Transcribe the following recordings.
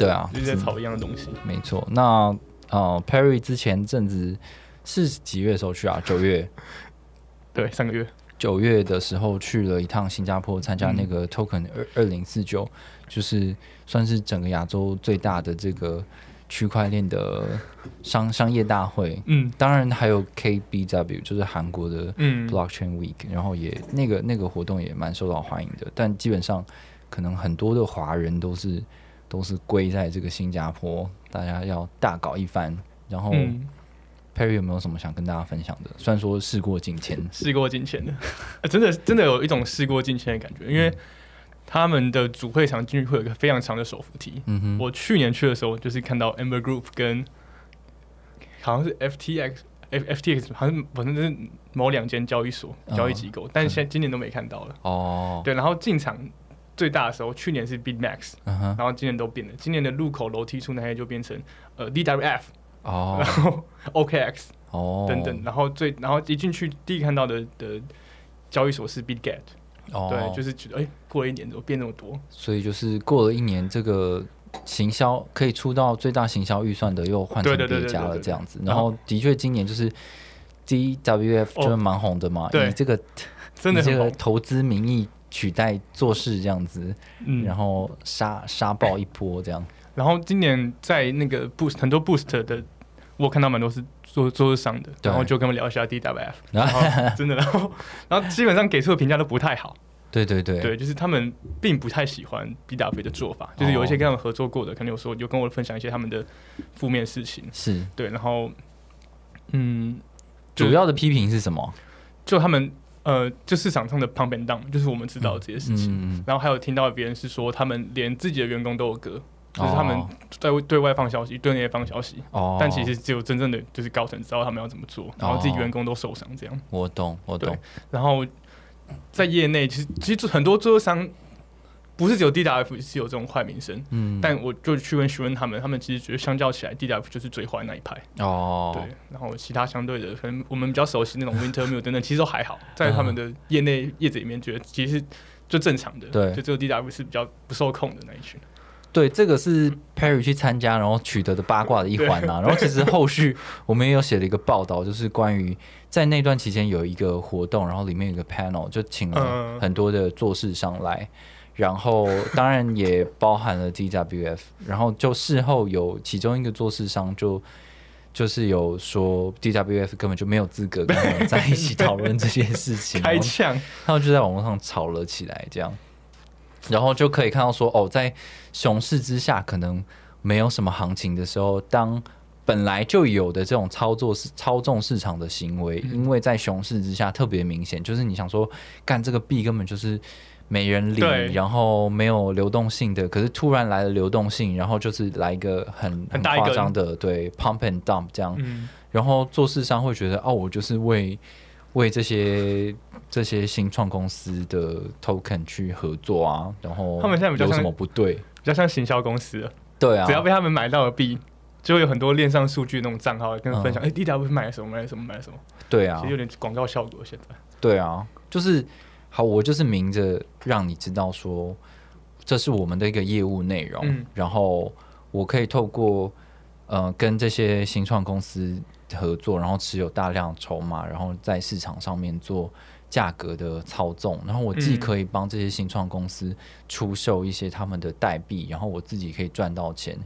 对啊，就是在炒一样的东西。没错。那呃，Perry 之前阵子是几月的时候去啊？九月，对，上个月九月的时候去了一趟新加坡，参加那个 Token 二二零四九，就是算是整个亚洲最大的这个区块链的商商业大会。嗯当然还有 KBW，就是韩国的嗯 Blockchain Week，然后也那个那个活动也蛮受到欢迎的，但基本上可能很多的华人都是都是归在这个新加坡，大家要大搞一番。然后嗯，Perry 有没有什么想跟大家分享的？虽然说事过境迁，事过境迁的，呃 真的真的有一种事过境迁的感觉，因为他们的主会场进去会有一个非常长的手扶梯。嗯哼，我去年去的时候，就是看到 Amber Group 跟好像是 FTX。F FTX 好像反正就是某两间交易所、嗯交易机构，但是现在今年都没看到了。哦，对，然后进场最大的时候，去年是 BitMax，然后今年都变了。今年的入口楼梯处那些就变成呃 DWF，哦。然后 OKX 哦，等等，然后最然后一进去第一看到的的交易所是 BitGet，、哦，对，就是觉得哎、过了一年怎么变那么多？所以就是过了一年，这个行销可以出到最大行销预算的又换成别家了这样子。然然后的确今年就是 DWF 就是蛮红的嘛，以这个真的这个，投资名义取代做事这样子，嗯，然后杀杀爆一波这样。然后今年在那个 Boost 很多 Boost 的，我看到蛮多是做做市商的，然后就跟他们聊一下 DWF，然 然后真的，然后然后基本上给出的评价都不太好，对对对，对，就是他们并不太喜欢 BW 的做法，就是有一些跟他们合作过的，可能有说有跟我分享一些他们的负面事情，是。对，然后嗯，主要的批评是什么？就他们呃，就市场上的 pump and down，就是我们知道这些事情。嗯，然后还有听到别人是说，他们连自己的员工都有割，就是他们哦在对外放消息，对内放消息，哦，但其实只有真正的就是高层知道他们要怎么做，然后自己员工都受伤这样。我懂我懂，然后在业内，其实其实很多做商不是只有 DWF 是有这种坏名声，嗯，但我就去问询问他们，他们其实觉得相较起来，DWF 就是最坏那一派。哦，对，然后其他相对的，可能我们比较熟悉那种 Winter Mill 等等，其实都还好，在他们的业内业者里面，觉得其实是就正常的。对就只有 DW 是比较不受控的那一群。对，这个是 Perry 去参加，然后取得的八卦的一环啊。然后其实后续我们也有写了一个报道，就是关于在那段期间有一个活动，然后里面有一个 panel，就请了嗯很多的做事商来，然后当然也包含了 DWF，然后就事后有其中一个做事商就。就是有说 DWF 根本就没有资格跟我们在一起讨论这件事情，然 后开枪，他们就在网络上吵了起来，这样，然后就可以看到说，哦，在熊市之下，可能没有什么行情的时候，当本来就有的这种操作是操纵市场的行为，因为在熊市之下特别明显，就是你想说，干这个币根本就是没人对。理，然后没有流动性的，可是突然来了流动性，然后就是来一个很很夸张的对 pump and dump 这样，嗯，然后做市商会觉得，哦，我就是为为这些这些新创公司的 token 去合作啊，然后他们现在比较像有什么不对？比较像行销公司了，对啊，只要被他们买到的币。就会有很多链上数据那种账号跟分享，嗯。哎、d w 买了什么，买了什么，买了什么，对啊。其实，有点广告效果。现在，对啊，就是好，我就是明着让你知道说，这是我们的一个业务内容，嗯。然后我可以透过呃跟这些新创公司合作，然后持有大量筹码，然后在市场上面做价格的操纵，然后我既嗯。可以帮这些新创公司出售一些他们的代币，然后我自己可以赚到钱，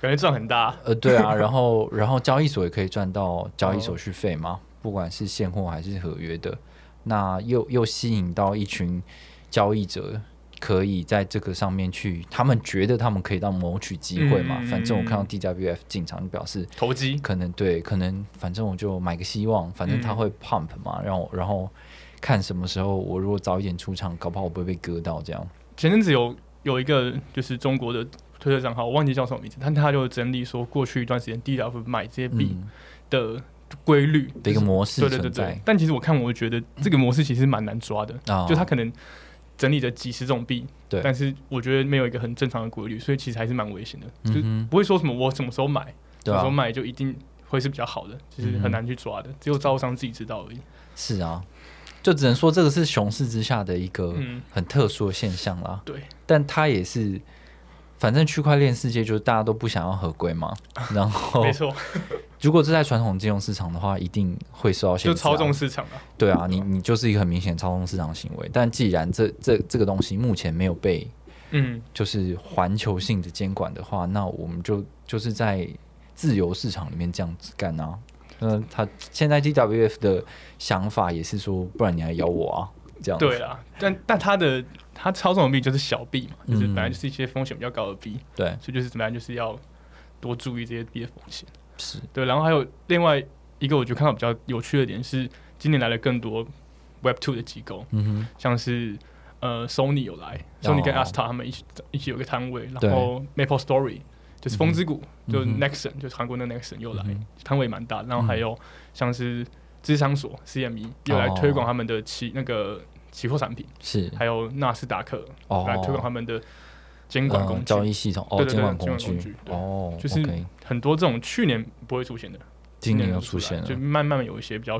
感觉赚很大。呃，对啊，然后然后交易所也可以赚到交易手续费嘛，不管是现货还是合约的，那又又吸引到一群交易者，可以在这个上面去，他们觉得他们可以到谋取机会嘛。嗯反正我看到 DWF 进场，就表示投机，可能对，可能反正我就买个希望，反正他嗯会 pump 嘛，让我然后看什么时候我如果早一点出场，搞不好我不会被割到这样。前阵子有有一个就是中国的推特账号，我忘记叫什么名字，但他就整理说过去一段时间 DWF 买这些币嗯的规律的一个模式对对对对。但其实我看，我觉得这个模式其实蛮难抓的，啊，就他可能整理着几十种币，对。但是我觉得没有一个很正常的规律，所以其实还是蛮危险的，就不会说什么我什么时候买，什么时候，买就一定会是比较好的，其实嗯哼很难去抓的，只有招商自己知道而已。是啊，就只能说这个是熊市之下的一个嗯，很特殊的现象啦。对，但它也是，反正区块链世界就是大家都不想要合规嘛。然后没，错，如果是在传统金融市场的话，一定会受到限制、啊。就操纵市场啊。对啊，你你就是一个很明显操纵市场行为。但既然这这这个东西目前没有被嗯，就是环球性的监管的话，那我们就就是在自由市场里面这样子干啊。那他现在 DWF 的想法也是说，不然你还咬我啊？这样子对啊，但但他的它操纵的币就是小币嘛，就是嗯本来就是一些风险比较高的币，对。所以就是怎么样，就是要多注意这些币的风险。是。对，然后还有另外一个我觉得看到比较有趣的点是，今年来了更多 Web Two 的机构，嗯哼。像是呃 Sony 有来，Sony 跟哦。Asta 他们一起一起有个摊位，然后 Maple Story 就是风之谷，就嗯哼。Nexon 就是韩国的 Nexon 又来摊位蛮大，然后还有像是智商所 CME 又来哦。推广他们的期那个期货产品，是。还有纳斯达克哦，来推广他们的监管工呃具，交易系统哦，监管工具。哦，就是很多这种去年不会出现的，今年又又出现了。就，慢慢有一些比较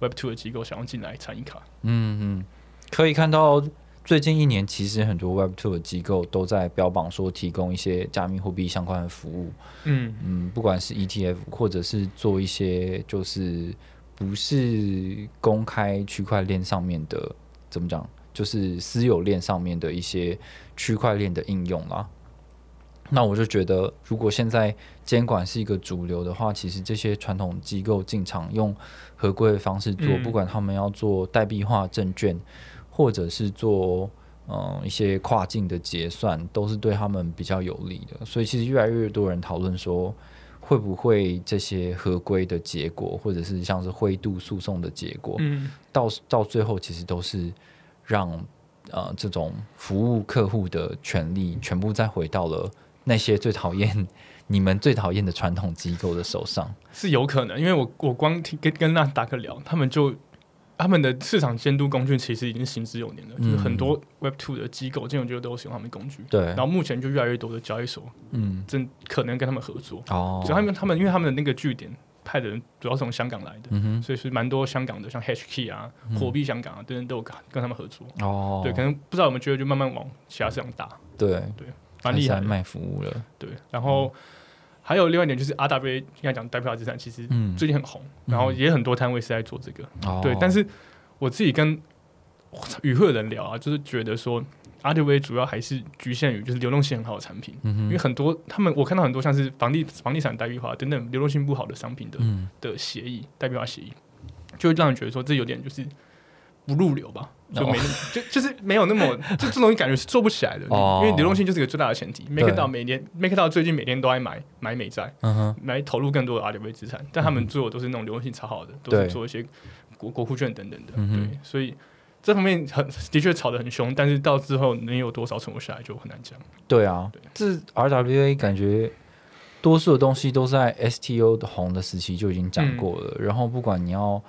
Web Two 的机构想要进来参与卡。嗯嗯，可以看到最近一年其实很多 Web Two 的机构都在标榜说提供一些加密货币相关的服务，嗯。嗯，不管是 ETF 或者是做一些就是不是公开区块链上面的，怎么讲，就是私有链上面的一些区块链的应用啦。那我就觉得，如果现在监管是一个主流的话，其实这些传统机构进场用合规的方式做，嗯不管他们要做代币化证券，或者是做嗯一些跨境的结算，都是对他们比较有利的。所以其实越来越多人讨论说，会不会这些合规的结果，或者是像是灰度诉讼的结果，嗯到到最后其实都是让呃这种服务客户的权利全部再回到了那些最讨厌你们最讨厌的传统机构的手上。是有可能，因为我我光听跟跟那达克聊，他们就他们的市场监督工具其实已经行之有年了，就是很多 Web Two 的机构、金融机构都有使用他们工具。对。然，后目前就越来越多的交易所嗯，正可能跟他们合作，哦，所以他们他们因为他们的那个据点派的人主要是从香港来的，嗯哼，所以是蛮多香港的，像 HK 啊、火币香港啊等等都有跟跟他们合作。哦，对，可能不知道有没有觉得就慢慢往其他市场打，对。对，蛮厉害卖服务了。对，然后还有另外一点就是 RWA 应该讲代表资产，其实嗯，最近很红，然后也很多摊位是在做这个。哦。对，但是我自己跟与会的人聊啊，就是觉得说 RWA 主要还是局限于就是流动性很好的产品，嗯因为很多他们我看到很多像是房地房地产代币化等等流动性不好的商品的嗯，的协议代币化协议，就会让人觉得说这有点就是不入流吧。就没就就是没有那么，就这东西感觉是做不起来的，哦。因为流动性就是一个最大的前提。Make 到每年 Make 到最近每天都在买买美债，嗯哼，来投入更多的 RWA 资产，但他们做的都是那种流动性超好的，都是对。做一些国国库券等等的，对，所以这方面很的确炒得很凶，但是到之后能有多少存活下来就很难讲。对啊对，这 RWA 感觉多数的东西都在 STO 的红的时期就已经讲过了，然后不管你要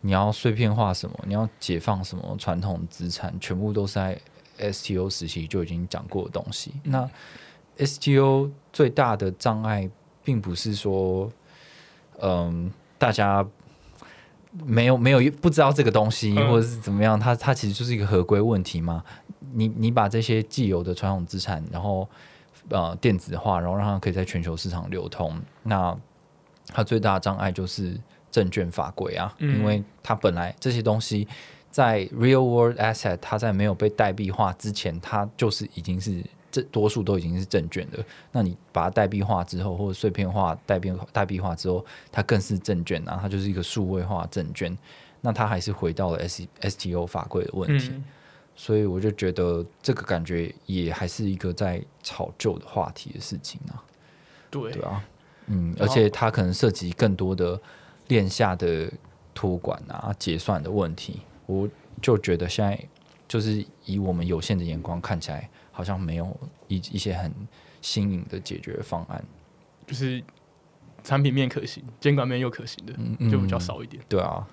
你要碎片化什么，你要解放什么传统资产，全部都是在 STO 时期就已经讲过的东西。那 STO 最大的障碍，并不是说，嗯，大家没有没有不知道这个东西，嗯或者是怎么样，它它其实就是一个合规问题嘛。你你把这些既有的传统资产，然后呃电子化，然后让它可以在全球市场流通，那它最大的障碍就是证券法规啊，嗯因为它本来这些东西在 real world asset，它在没有被代币化之前，它就是已经是这多数都已经是证券的。那你把它代币化之后，或者碎片化、代币代币化之后，它更是证券啊，它就是一个数位化证券。那它还是回到了 S S T O 法规的问题。嗯，所以我就觉得这个感觉也还是一个在炒旧的话题的事情啊，对对啊，嗯，而且它可能涉及更多的链下的托管啊、结算的问题，我就觉得现在就是以我们有限的眼光看起来，好像没有一一些很新颖的解决方案。就是产品面可行，监管面又可行的，嗯就比较。少一点。对啊，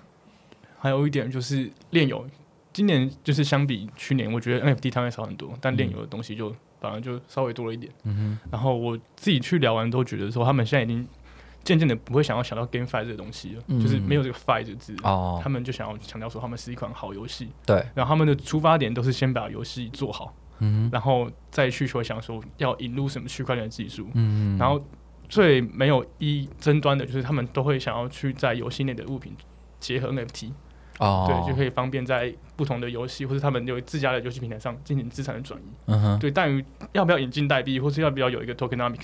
还有一点就是炼油，今年就是相比去年，我觉得 NFT 摊位少很多，但炼油的东西就反而就稍微多了一点。嗯然后我自己去聊完都觉得说，他们现在已经渐渐的不会想要想到 GameFi 这个东西了，嗯就是没有这个 Fi 这个字，哦。他，们就想要强调说他们是一款好游戏，对，然后他们的出发点都是先把游戏做好，嗯然后再去说想说要引入什么区块链技术，嗯，然后最没有一争端的就是他们都会想要去在游戏内的物品结合 NFT，、哦，对，就可以方便在不同的游戏或者他们有自家的游戏平台上进行资产的转移。嗯哼，对，但于要不要引进代币，或是要不要有一个 tokenomic，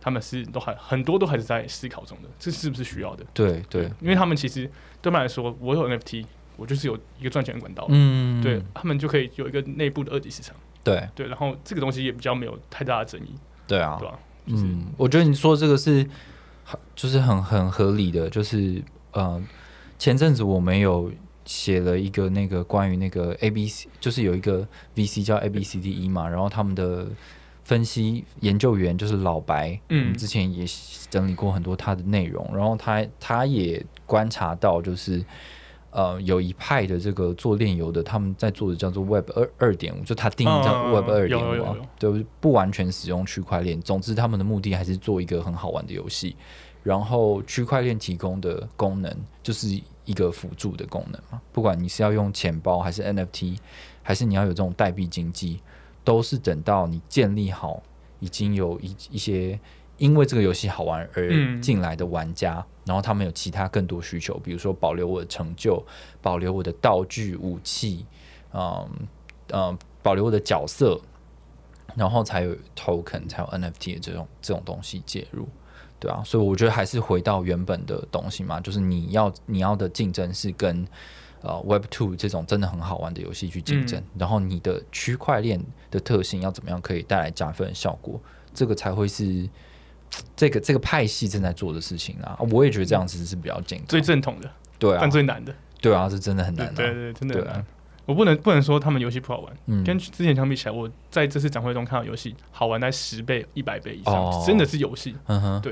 他们是都还很多都还是在思考中的，这是不是需要的？对对，因为他们其实对他们来说，我有 NFT，我就是有一个赚钱的管道，嗯，对他们就可以有一个内部的二级市场，对。对，然后这个东西也比较没有太大的争议，对啊。对，吧？就是嗯，我觉得你说这个是很就是很很合理的，就是呃，前阵子我们有写了一个那个关于那个 A B C，就是有一个 V C 叫 A B C D E 嘛，然后他们的分析研究员就是老白，嗯我们之前也整理过很多他的内容，然后他他也观察到就是。呃，有一派的这个做炼油的，他们在做的叫做 Web 二二点五，就他定义叫嗯 Web 二点五啊有有有有，对，不完全使用区块链。总之，他们的目的还是做一个很好玩的游戏。然后，区块链提供的功能就是一个辅助的功能嘛，不管你是要用钱包，还是 NFT，还是你要有这种代币经济，都是等到你建立好，已经有一一些因为这个游戏好玩而嗯。进来的玩家，然后他们有其他更多需求，比如说保留我的成就，保留我的道具、武器，嗯嗯，保留我的角色，然后才有 token，才有 NFT 的这种这种东西介入，对啊，所以我觉得还是回到原本的东西嘛，就是你要你要的竞争是跟呃 Web Two 这种真的很好玩的游戏去竞争，然后你的区块链的特性要怎么样可以带来加分的效果，这个才会是 这个这个派系正在做的事情啊。我也觉得这样子是比较健康，最正统的，对啊。但，最难的，对啊，是真的很难、啊，对对对，真的很对啊。难。我不能不能说他们游戏不好玩，嗯。跟之前相比起来，我在这次展会中看到游戏好玩在十倍、一百倍以上，哦。真的是游戏，嗯哼，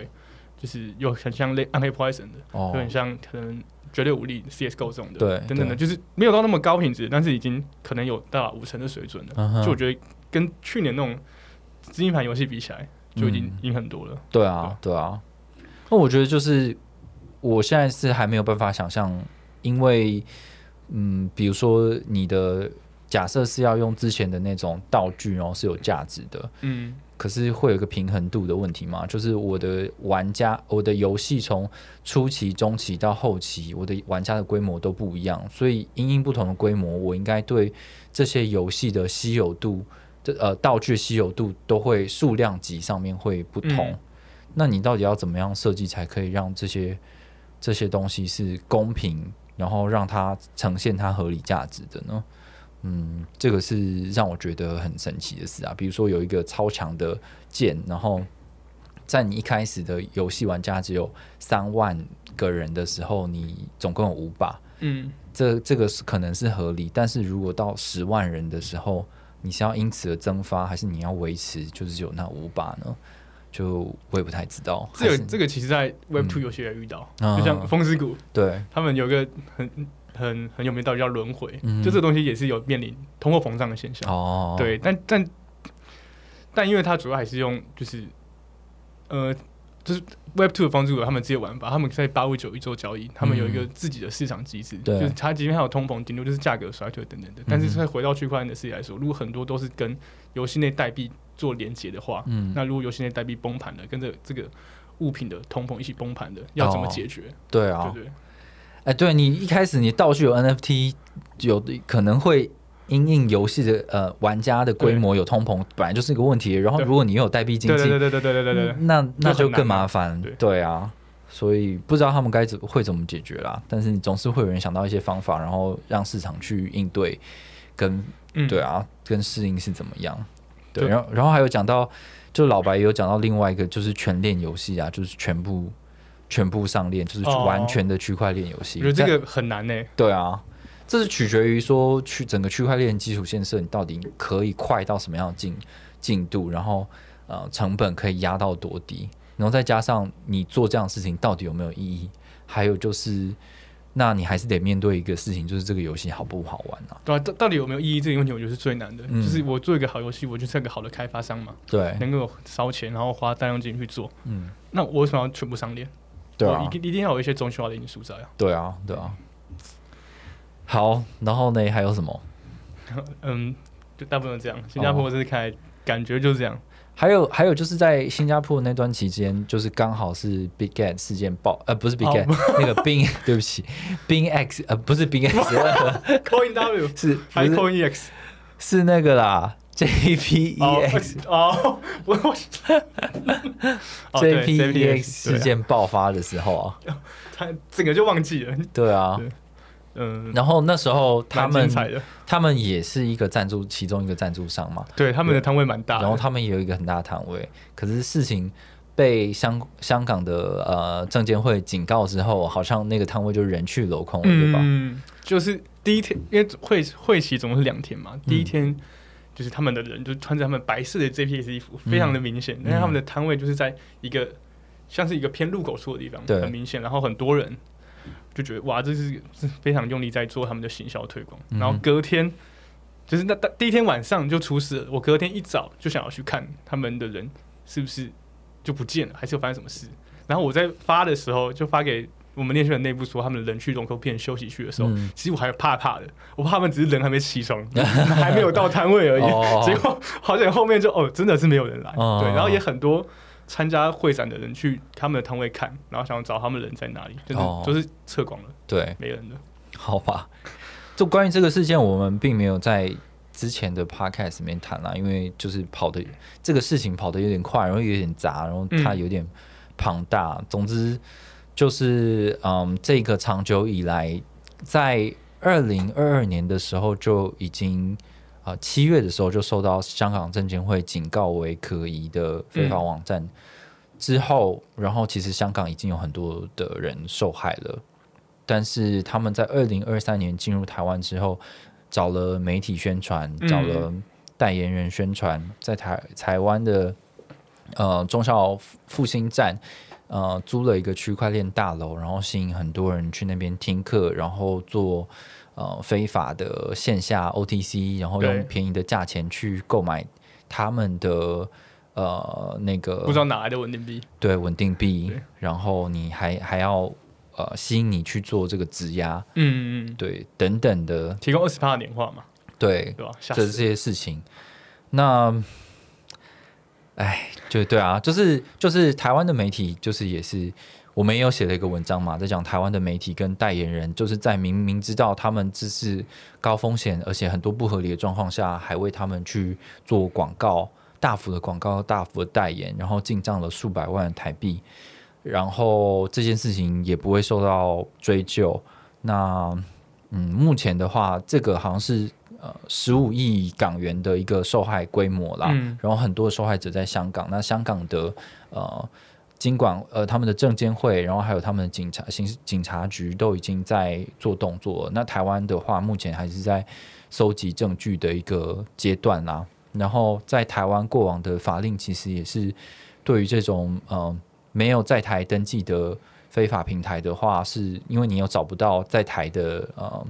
就是有很像类暗黑破坏神的，哦。有很像可能绝对武力 CS:GO 这种的，对等等的，就是没有到那么高品质，但是已经可能有到五成的水准了。嗯就我觉得跟去年那种资金盘游戏比起来，就已经嗯赢很多了。对啊，对啊。那我觉得就是我现在是还没有办法想象，因为嗯，比如说你的假设是要用之前的那种道具，然后是有价值的，嗯，可是会有一个平衡度的问题嘛？就是我的玩家，我的游戏从初期、中期到后期，我的玩家的规模都不一样，所以因应不同的规模，我应该对这些游戏的稀有度，这呃道具稀有度都会数量级上面会不同。嗯那你到底要怎么样设计才可以让这些这些东西是公平，然后让它呈现它合理价值的呢？嗯，这个是让我觉得很神奇的事啊。比如说有一个超强的剑，然后在你一开始的游戏玩家只有三万个人的时候，你总共有五把，嗯，这这个是可能是合理。但是如果到十万人的时候，你是要因此而蒸发，还是你要维持就是只有那五把呢？就我也不太知道。这个这个其实在 Web Two 游戏也遇到，嗯就像风之谷，对，他们有个很很很有名的道理叫轮回，嗯。就这个东西也是有面临通货膨胀的现象。哦，对，但但但因为它主要还是用就是呃，就是 Web Two 的方式有他们自己的玩法，他们在八五九一做交易，他们有一个自己的市场机制，嗯就是它即便还有通膨，顶多就是价格衰退等等的。但是再回到区块链的世界来说，如果很多都是跟游戏内代币做连接的话，嗯，那如果游戏内代币崩盘了，跟着这个物品的通膨一起崩盘的，要怎么解决？对啊。对？哎，对你一开始你道具有 NFT，有可能会因应游戏的呃玩家的规模有通膨，本来就是一个问题。然后如果你又有代币经济，对对对对对对对，那那就更麻烦。对啊，所以不知道他们该怎会怎么解决啦。但是你总是会有人想到一些方法，然后让市场去应对跟对啊跟适应是怎么样。对，然后然后还有讲到，就老白有讲到另外一个就是全链游戏啊，就是全部。全部上链，就是哦完全的区块链游戏。我觉得这个很难呢、对啊，这是取决于说区整个区块链基础建设，你到底可以快到什么样的进进度，然后呃成本可以压到多低，然后再加上你做这样的事情到底有没有意义，还有就是。那你还是得面对一个事情，就是这个游戏好不好玩啊？对啊，到到底有没有意义这个问题，我觉得是最难的。嗯就是我做一个好游戏，我就是一个好的开发商嘛，对，能够烧钱，然后花大量金去做。嗯，那我为什么要全部上链？对啊一，定一定要有一些中心化的因素在啊。对啊，对啊。好，然后呢，还有什么？嗯，就大部分这样。新加坡这次看来感觉就是这样。还有还有就是在新加坡那段期间，就是刚好是 Big Gang 事件爆，呃，不是 Big 哦 Get，、那个 Bing，对不起，Bing X，呃，不是 Bing X，Coin W 是还是 Coin EX 是那个啦，JPEX 哦，我我 哦对 JPEX 事对啊。件爆发的时候啊，他整个就忘记了。对啊，嗯，然后那时候他们他们也是一个赞助，其中一个赞助商嘛，对他们的摊位蛮大。然后他们也有一个很大的摊位，可是事情被香香港的呃证监会警告之后，好像那个摊位就人去楼空了，对吧？嗯，就是第一天，因为会会期总共是两天嘛，第一天就是他们的人就穿着他们白色的 JPS 衣服，非常的明显，但是他们的摊位就是在一个像是一个偏入口处的地方，很明显，然后很多人就觉得哇，这是是非常用力在做他们的行销推广，嗯然后隔天。就是那第一天晚上就出事了，我隔天一早就想要去看他们的人是不是就不见了，还是有发生什么事。然后我在发的时候就发给我们练习的内部说，他们人去龙口片休息区的时候，嗯其实我还怕怕的，我怕他们只是人还没起床，还没有到摊位而已。哦 结果好像后面就哦，真的是没有人来，哦对，然后也很多参加会展的人去他们的摊位看，然后想找他们人在哪里，就是、哦都是撤光了，对，没人了。好吧。就关于这个事件，我们并没有在之前的 podcast 里面谈啦，因为就是跑的这个事情跑的有点快，然后有点杂，然后它嗯有点庞大。总之就是，嗯，这个长久以来，在二零二二年的时候就已经。啊，七月的时候就受到香港证监会警告为可疑的非法网站，之后，然后其实香港已经有很多的人受害了，但是他们在二零二三年进入台湾之后，找了媒体宣传，嗯找了代言人宣传，在台台湾的呃中校复兴站。呃，租了一个区块链大楼，然后吸引很多人去那边听课，然后做呃非法的线下 OTC，然后用便宜的价钱去购买他们的呃那个不知道哪来的稳定币，对稳定币，然后你还还要呃吸引你去做这个质押，嗯嗯嗯，对等等的，提供二十趴的年化嘛，对对吧？这这些事情，那，哎，就对啊，就是就是台湾的媒体，就是也是我们也有写了一个文章嘛，在讲台湾的媒体跟代言人，就是在明明知道他们这是高风险，而且很多不合理的状况下，还为他们去做广告，大幅的广告，大幅的代言，然后进账了数百万台币，然后这件事情也不会受到追究。那嗯，目前的话，这个好像是呃十五亿港元的一个受害规模啦，嗯然后很多受害者在香港，那香港的呃。尽管呃，他们的证监会，然后还有他们的警察、刑事警察局都已经在做动作了。那台湾的话，目前还是在收集证据的一个阶段啦。然后在台湾过往的法令，其实也是对于这种呃没有在台登记的非法平台的话，是因为你又找不到在台的呃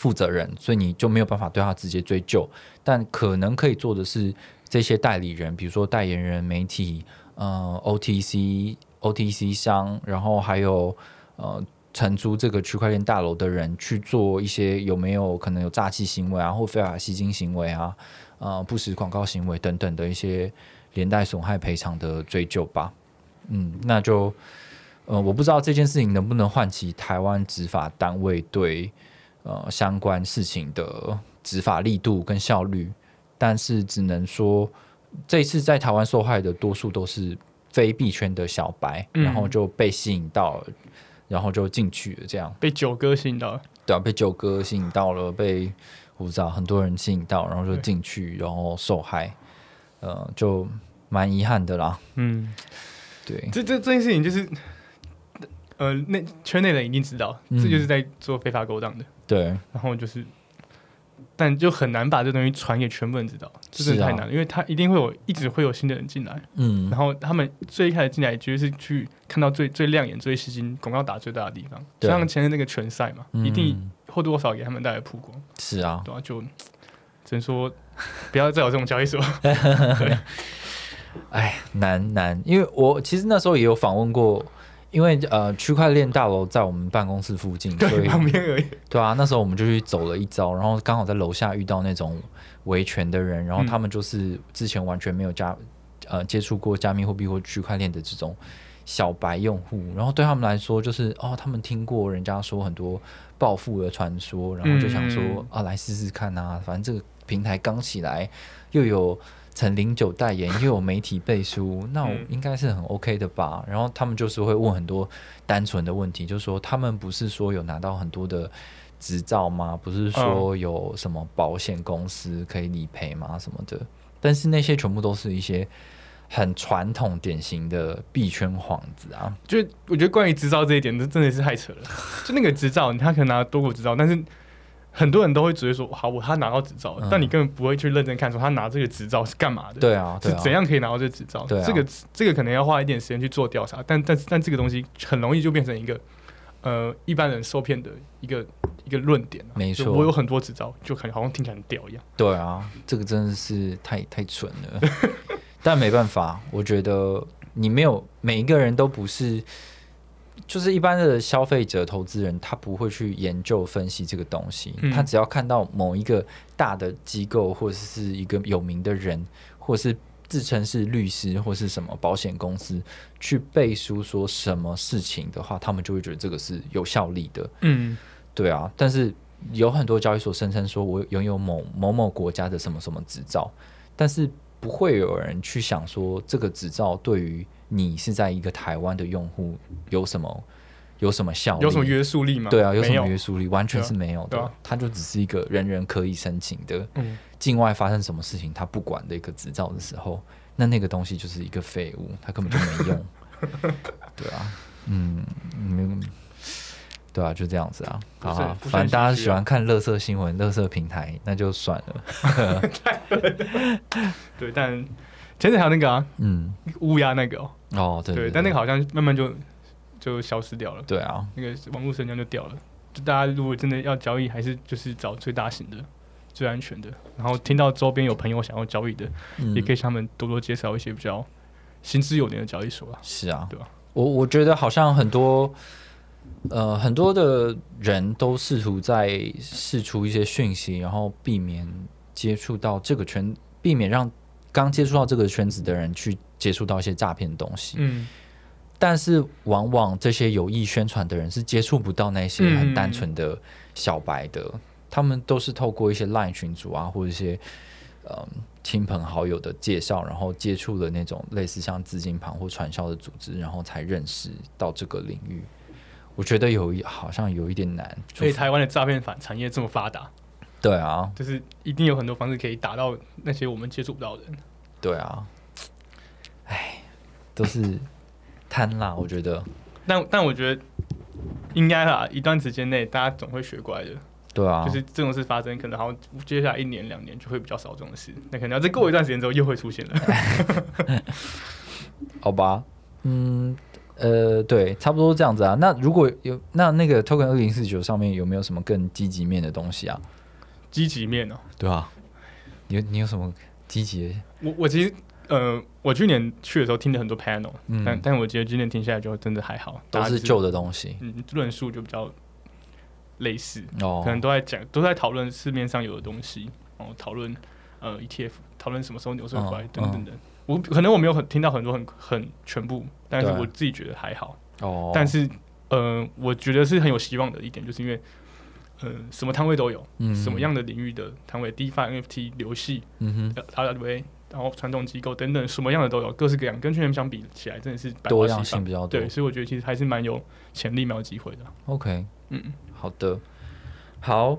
负责人，所以你就没有办法对他直接追究。但可能可以做的是，这些代理人，比如说代言人、媒体、呃 OTC、OTC 商，然后还有呃承租这个区块链大楼的人，去做一些有没有可能有诈欺行为啊，或非法吸金行为啊，呃不实广告行为等等的一些连带损害赔偿的追究吧。嗯，那就呃，我不知道这件事情能不能唤起台湾执法单位对呃相关事情的执法力度跟效率，但是只能说这一次在台湾受害的多数都是非币圈的小白，嗯。然后就被吸引到了，然后就进去了，这样。被九哥吸引到了，对啊，被九哥吸引到了，被我不知道很多人吸引到，然后就进去，然后受害，呃，就蛮遗憾的啦。嗯，对，这这这件事情就是，呃，那圈内人一定知道，嗯这就是在做非法勾当的。对，然后就是，但就很难把这东西传给全部人知道，这真的是啊。太难了，因为他一定会有一直会有新的人进来，嗯。然，后他们最一开始进来绝对是去看到最最亮眼、最吸睛、广告打最大的地方，对。像前面那个拳赛嘛，嗯一定或多或少给他们带来曝光，是啊，对啊、就只能说不要再有这种交易所，哎，难难，因为我其实那时候也有访问过，因为呃，区块链大楼在我们办公室附近，所对以旁边而已。对啊，那时候我们就去走了一遭，然后刚好在楼下遇到那种维权的人，然后嗯他们就是之前完全没有加呃接触过加密货币或区块链的这种小白用户，然后对他们来说就是哦，他们听过人家说很多暴富的传说，然后就想说、嗯啊，来试试看啊，反正这个平台刚起来，又有。陈零九代言，又有媒体背书，那我嗯应该是很 OK 的吧？然后他们就是会问很多单纯的问题，就是说他们不是说有拿到很多的执照吗？不是说有什么保险公司可以理赔吗？什么的？但是那些全部都是一些很传统、典型的币圈幌子啊。就我觉得关于执照这一点，这真的是太扯了。就那个执照，他可能拿多国执照，但是很多人都会直接说，好，我他拿到执照了，嗯但你根本不会去认真看，说他拿这个执照是干嘛的，对啊，对是啊，怎样可以拿到这个执照。对啊这个这个可能要花一点时间去做调查，但但但这个东西很容易就变成一个呃一般人受骗的一个一个论点、啊。没错我有很多执照，就感觉好像听起来很屌一样。对啊，这个真的是太太蠢了。但没办法，我觉得你没有每一个人都不是，就是一般的消费者、投资人，他不会去研究分析这个东西，嗯他只要看到某一个大的机构或者是一个有名的人，或者是自称是律师或是什么保险公司去背书说什么事情的话，他们就会觉得这个是有效力的。嗯，对啊，但是有很多交易所声称说我拥有某某某国家的什么什么执照，但是不会有人去想说这个执照对于你是在一个台湾的用户有什么有什么效力？有什么约束力吗？对啊，有什么约束力？完全是没有的，它就只是一个人人可以申请的，嗯，境外发生什么事情他不管的一个执照的时候，那那个东西就是一个废物，它根本就没用。对啊，嗯没嗯，对啊，就这样子啊。好反正大家喜欢看乐色新闻、乐色平台，那就算了。对，但前阵还有那个啊嗯，乌鸦那个哦，哦，对对，但那个好像慢慢就就消失掉了，对啊，那个网络声量就掉了。就大家如果真的要交易，还是就是找最大型的、最安全的。然后听到周边有朋友想要交易的，嗯。也可以向他们多多介绍一些比较行之有年的交易所啊。是啊，对吧？我我觉得好像很多呃很多的人都试图在试出一些讯息，然后避免接触到这个圈，避免让刚接触到这个圈子的人去接触到一些诈骗的东西。嗯，但是往往这些有意宣传的人是接触不到那些很单纯的小白的，他们都是透过一些 LINE 群组啊，或者一些嗯亲朋好友的介绍，然后接触了那种类似像资金盘或传销的组织，然后才认识到这个领域。我觉得有一好像有一点难，所以台湾的诈骗反产业这么发达，对啊，就是一定有很多方式可以打到那些我们接触不到的人。对啊，哎，都是贪啦，我觉得，但但我觉得应该啦，一段时间内大家总会学乖的。对啊，就是这种事发生，可能好像接下来一年两年就会比较少这种事，那可能要再过一段时间之后又会出现了。好吧，嗯，呃，对，差不多这样子啊。那如果有那那个 Token 二零四九上面有没有什么更积极面的东西啊？积极面哦、对啊，你你有什么积极？我我其实呃，我去年去的时候听了很多 panel，、嗯。但但我觉得今年听下来就真的还好，都是旧的东西。嗯，论述就比较类似，哦。可能都在讲，都在讨论市面上有的东西，然后讨论呃 ETF，讨论什么时候牛市会回来嗯等等等。我可能我没有很听到很多很很全部，但是我自己觉得还好。哦，但是呃，我觉得是很有希望的一点，就是因为呃，什么摊位都有，嗯什么样的领域的摊位，DeFi、NFT、游戏、嗯哼，RWA，然后传统机构等等，什么样的都有，各式各样，跟去年相比起来，真的是多样。性比较多对，。所以我觉得其实还是蛮有潜力、蛮有机会的。OK，嗯，好的，好，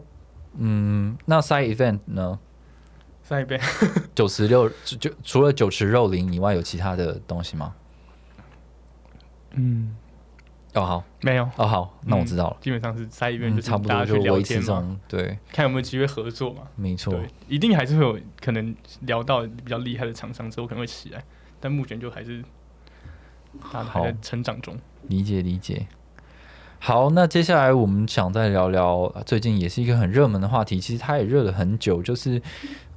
嗯，那 side event 呢？下一遍，九十六就就除了酒池肉林以外，有其他的东西吗？嗯，哦好没有，哦好，那我知道了。基本上是在医院嗯，就是差不多大家去聊就维持天嘛，这种，对，看有没有机会合作嘛。没错。对，一定还是会有可能聊到比较厉害的厂商之后可能会起来，但目前就还是大家还在好成长中。理解理解。好，那接下来我们想再聊聊呃最近也是一个很热门的话题，其实它也热了很久，就是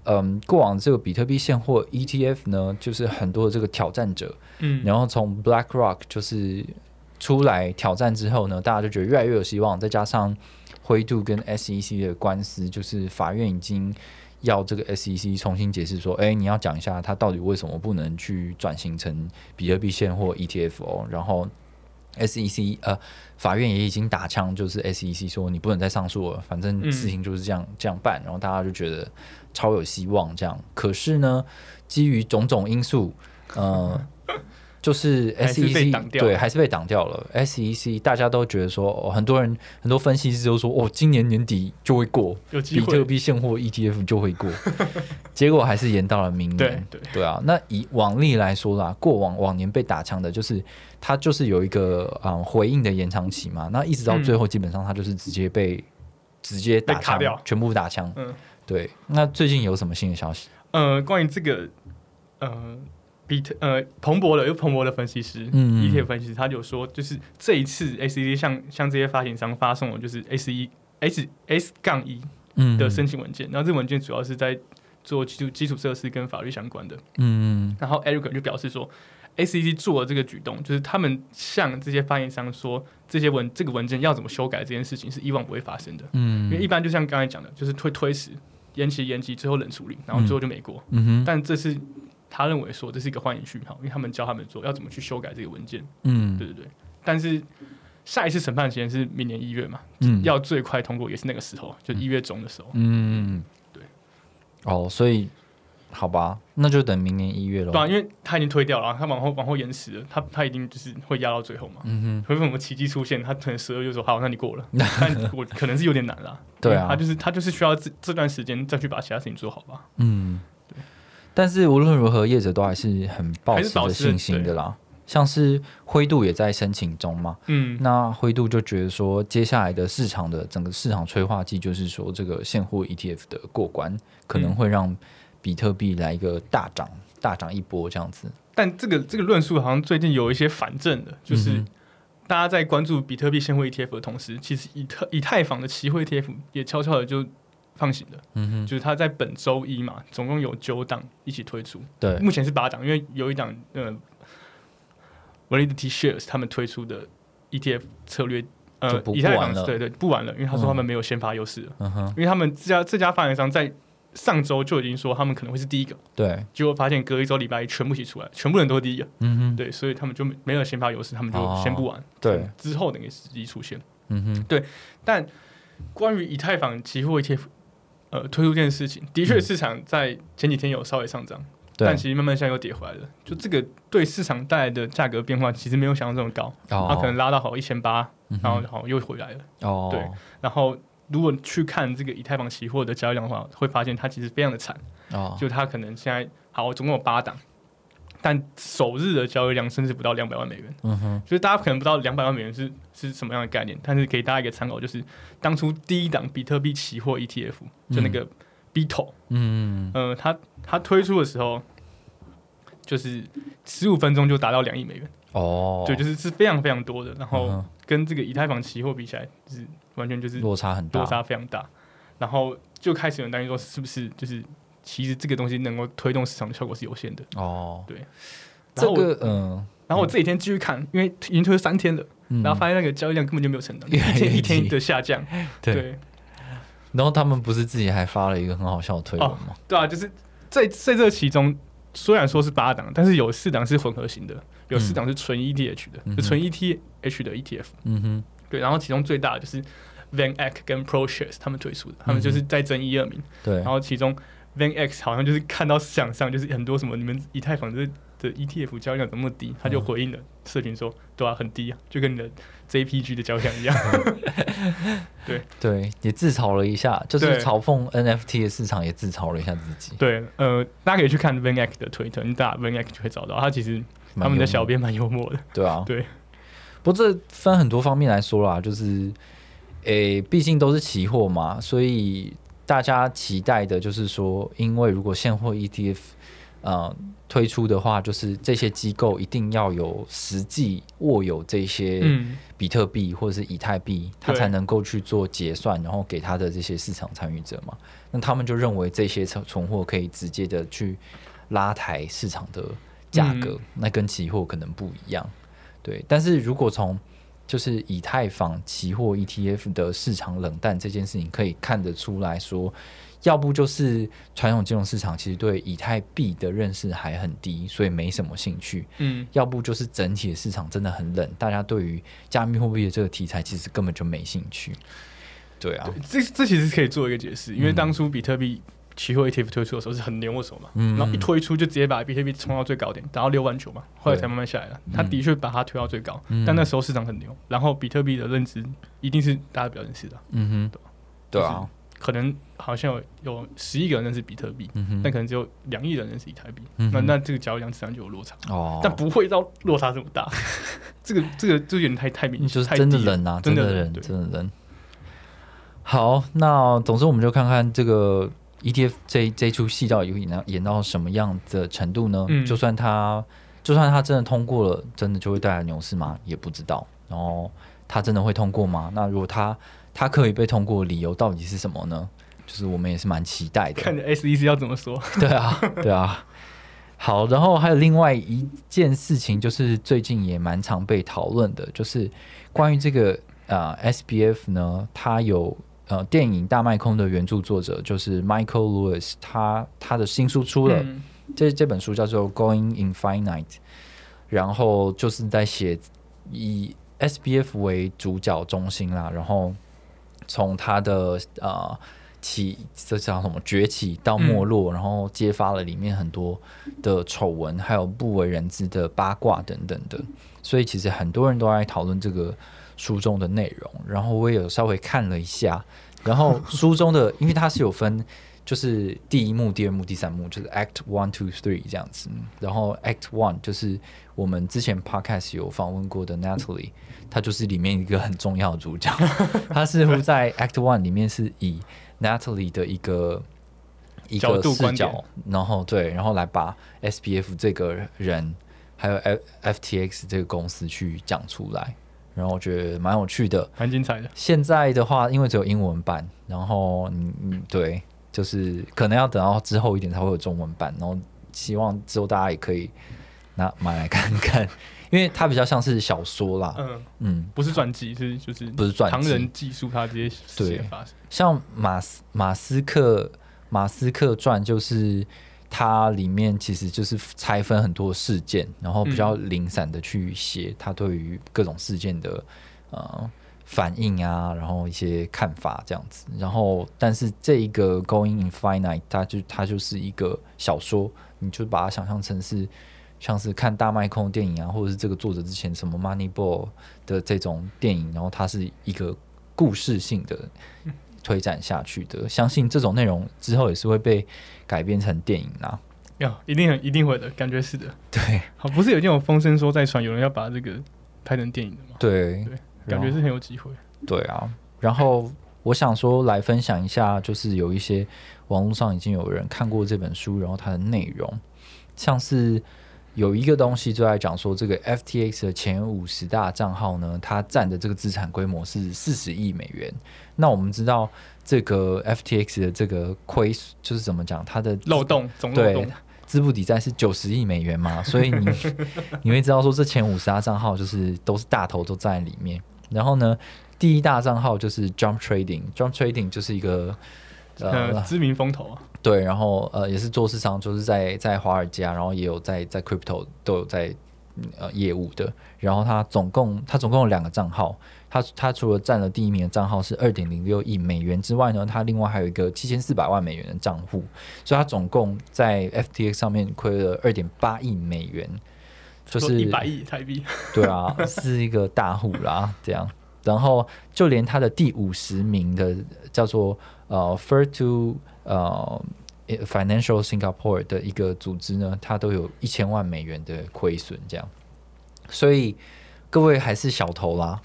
嗯，过往这个比特币现货 ETF 呢，就是很多的这个挑战者，嗯，然后从 BlackRock 就是出来挑战之后呢，大家就觉得越来越有希望，再加上灰度跟 SEC 的官司，就是法院已经要这个 SEC 重新解释说，哎，你要讲一下它到底为什么不能去转型成比特币现货 ETF 哦，然后 SEC 呃，法院也已经打枪，就是 SEC 说你不能再上诉了，反正事情就是这样、这样办，然后大家就觉得超有希望这样。可是呢，基于种种因素，呃，就是 SEC 对，还是被挡掉了。SEC 大家都觉得说，哦、很多人很多分析师都说，哦，今年年底就会过，有比特会。币现货 ETF 就会过，结果还是延到了明年。对对，对啊，那以往例来说啦，过往往年被打枪的，就是它就是有一个嗯回应的延长期嘛，那一直到最后，基本上它就是直接被、直接打枪全部打枪。嗯对，那最近有什么新的消息？呃，关于这个呃比特呃彭博的有彭博的分析师，嗯 ETF 分析师，他就说，就是这一次 SEC 向向这些发行商发送了就是 S 一 S S 杠一嗯的申请文件，然后这文件主要是在做基础基础设施跟法律相关的。嗯然后 Eric 就表示说，SEC 做了这个举动，就是他们向这些发行商说，这些文这个文件要怎么修改这件事情是以往不会发生的，嗯。因为嗯一般就像刚才讲的，就是推推迟、延期、延期，最后冷处理，然后最后就没过。嗯哼。但这次他认为说这是一个欢迎讯号，因为他们教他们说要怎么去修改这个文件，嗯对对对。但是下一次审判时间是明年一月嘛，嗯要最快通过也是那个时候，就一月中的时候。嗯对哦，所以好吧，那就等明年一月了。对啊，因为他已经推掉了，他往后往后延迟了，他他一定就是会压到最后嘛。嗯除非什么奇迹出现，他可能十二月说好，那你过了，但我可能是有点难了。对啊他就是他就是需要这这段时间再去把其他事情做好吧。嗯，但是无论如何，业者都还是很抱还持着着信心的啦。像是灰度也在申请中嘛，嗯，那灰度就觉得说，接下来的市场的整个市场催化剂，就是说这个现货 ETF 的过关，可能会让比特币来一个大涨，大涨一波这样子。但这个这个论述好像最近有一些反证的，就是嗯大家在关注比特币现货 ETF 的同时，其实以特以太坊的期货 ETF 也悄悄的就放行的。嗯哼，就是它在本周一嘛，总共有九档一起推出，对，目前是八档，因为有一档呃 Validity Shares 他们推出的 ETF 策略，就呃，以太坊对对不玩了，因为他说嗯他们没有先发优势了，嗯哼，因为他们这家这家发行商在上周就已经说他们可能会是第一个，对，结果发现隔一周礼拜一全部一起出来，全部人都是第一个，嗯哼，对，所以他们就没没有先发优势，他们就哦先不玩，对，之后等个时机出现。嗯哼，但关于以太坊期货 ETF 呃推出这件事情，的确市场在前几天有稍微上涨，但，其实慢慢现在又跌回来了。就这个对市场带来的价格变化，其实没有想象这么高，它哦，可能拉到好一千八，然后好又回来了。哦，对然后如果去看这个以太坊期货的交易量的话，会发现它其实非常的惨，哦，就它可能现在好总共有八档。但首日的交易量甚至不到两百万美元，嗯哼，就是大家可能不知道两百万美元是是什么样的概念，但是给大家一个参考，就是当初第一档比特币期货 ETF 就那个 BITO，嗯，呃，它它推出的时候，就是十五分钟就达到两亿美元，哦，对，就是是非常非常多的。然后跟这个以太坊期货比起来，就是完全就是落差很大，落差非常大。然后就开始有人担心说，是不是就是其实这个东西能够推动市场的效果是有限的。哦，对。然这后我个嗯，然后我这几天继续看，因为已经推了三天了，嗯。然后发现那个交易量根本就没有成长，一天一天的下降。对，对。然后他们不是自己还发了一个很好笑的推文吗？对啊，就是在在这其中，虽然说是八档，但是有四档是混合型的，有四档是纯 ETH 的，嗯。就纯 ETH 的 ETF。嗯哼，对，然后其中最大的就是 Van Eck 跟 ProShares 他们推出的，他们就是在争一二名。对。然，后其中 Van Eck 好像就是看到市场上就是很多什么你们以太坊的的 ETF 交易量怎么那么低，他就回应了社群说，对啊，很低啊，就跟你的 JPG 的交易量一样。对对，也自嘲了一下，就是嘲讽 NFT 的市场，也自嘲了一下自己。对，呃，大家可以去看 Van Eck 的推特，你打 Van Eck 就会找到，他其实他们的小编蛮幽默的。对啊，对，不过这分很多方面来说啦，就是诶，毕竟都是期货嘛，所以大家期待的就是说，因为如果现货 ETF 呃推出的话，就是这些机构一定要有实际握有这些嗯，比特币或者是以太币，它对才能够去做结算，然后给他的这些市场参与者嘛。那他们就认为这些存存货可以直接的去拉抬市场的价格，嗯那跟期货可能不一样。对，但是如果从就是以太坊期货 ETF 的市场冷淡这件事情，可以看得出来说，要不就是传统金融市场其实对以太币的认识还很低，所以没什么兴趣。嗯，要不就是整体的市场真的很冷，大家对于加密货币的这个题材其实根本就没兴趣。对啊，这这其实可以做一个解释，因为嗯当初比特币期货 ETF 推出的时候是很牛的时候嘛，嗯。然后一推出就直接把比特币冲到最高点，达到六万九嘛，后来才慢慢下来了。他的确把它推到最高，嗯。但那时候市场很牛，然后比特币的认知一定是大家比较认识的，嗯哼，对啊，可能好像有有十亿个人认识比特币，嗯，但可能只有两亿人认识以太币，嗯那那这个交易量自然就有落差，哦，但不会到落差这么大。这个这个这有点太太明显，就是真的太低了。冷啊，真的的冷，对。真的冷。好，那总之我们就看看这个 ETF 这这出戏到底会演到演到什么样的程度呢？嗯就算它就算它真的通过了，真的就会带来牛市吗？也不知道。然后它真的会通过吗？那如果它它可以被通过，理由到底是什么呢？就是我们也是蛮期待的。看着 SEC 要怎么说。对啊，对啊。好，然后还有另外一件事情，就是最近也蛮常被讨论的，就是关于这个呃 SBF 呢，它有呃电影《大麦空》的原著作者就是 Michael Lewis，他他的新书出了，嗯。这这本书叫做《Going Infinite》，然后就是在写以 SBF 为主角中心啦，然后从他的呃起这叫什么崛起到没落，然后揭发了里面很多的丑闻，还有不为人知的八卦等等的，所以其实很多人都在讨论这个书中的内容，然后我也有稍微看了一下，然后书中的因为它是有分。就是第一幕、第二幕、第三幕，就是 Act One、Two、Three 这样子。然后 Act One 就是我们之前 Podcast 有访问过的 Natalie，她就是里面一个很重要的主角。她似乎在 Act One 里面是以 Natalie 的一个一个视角，然后对，然后来把 SBF 这个人还有 F FTX 这个公司去讲出来，然后我觉得蛮有趣的。蛮精彩的。现在的话，因为只有英文版，然后嗯嗯，对，就是可能要等到之后一点才会有中文版，然后希望之后大家也可以拿买来看看，因为它比较像是小说啦，嗯，嗯，不是传记，是就是不是传记唐人记述他这些事情的发生。像马斯马斯克马斯克传就是。它里面其实就是拆分很多事件，然后比较零散的去写他对于各种事件的呃反应啊，然后一些看法这样子。然后，但是这一个 Going Infinite，它就它就是一个小说，你就把它想象成是像是看大麦空电影啊，或者是这个作者之前什么 Moneyball 的这种电影，然后它是一个故事性的推展下去的。相信这种内容之后也是会被改编成电影啊。要一定很一定会的，感觉是的。对好，不是有这种风声说在传有人要把这个拍成电影的吗？对对感觉是很有机会。对啊，然后我想说来分享一下，就是有一些网络上已经有人看过这本书，然后它的内容，像是有一个东西就在讲说，这个 FTX 的前五十大账号呢，它占的这个资产规模是四十亿美元。那我们知道这个 FTX 的这个亏就是怎么讲，它的漏洞总漏对洞，资不抵债是九十亿美元嘛，所以你你会知道说这前五十大账号就是都是大头都在里面。然后呢，第一大账号就是 Jump Trading，Jump Trading 就是一个呃，呃知名风投啊，对，然后呃也是做市场，就是在在华尔街啊，然后也有在在 Crypto 都有在嗯呃业务的。然后他总共他总共有两个账号，他他除了占了第一名的账号是二点零六亿美元之外呢，他另外还有一个七千四百万美元的账户，所以他总共在 FTX 上面亏了二点八亿美元，就是一百亿台币，对啊，是一个大户啦，这样。然后就连他的第五十名的叫做呃 f e r t o 呃 Financial Singapore 的一个组织呢，它都有一千万美元的亏损，这样。所以各位还是小头啦。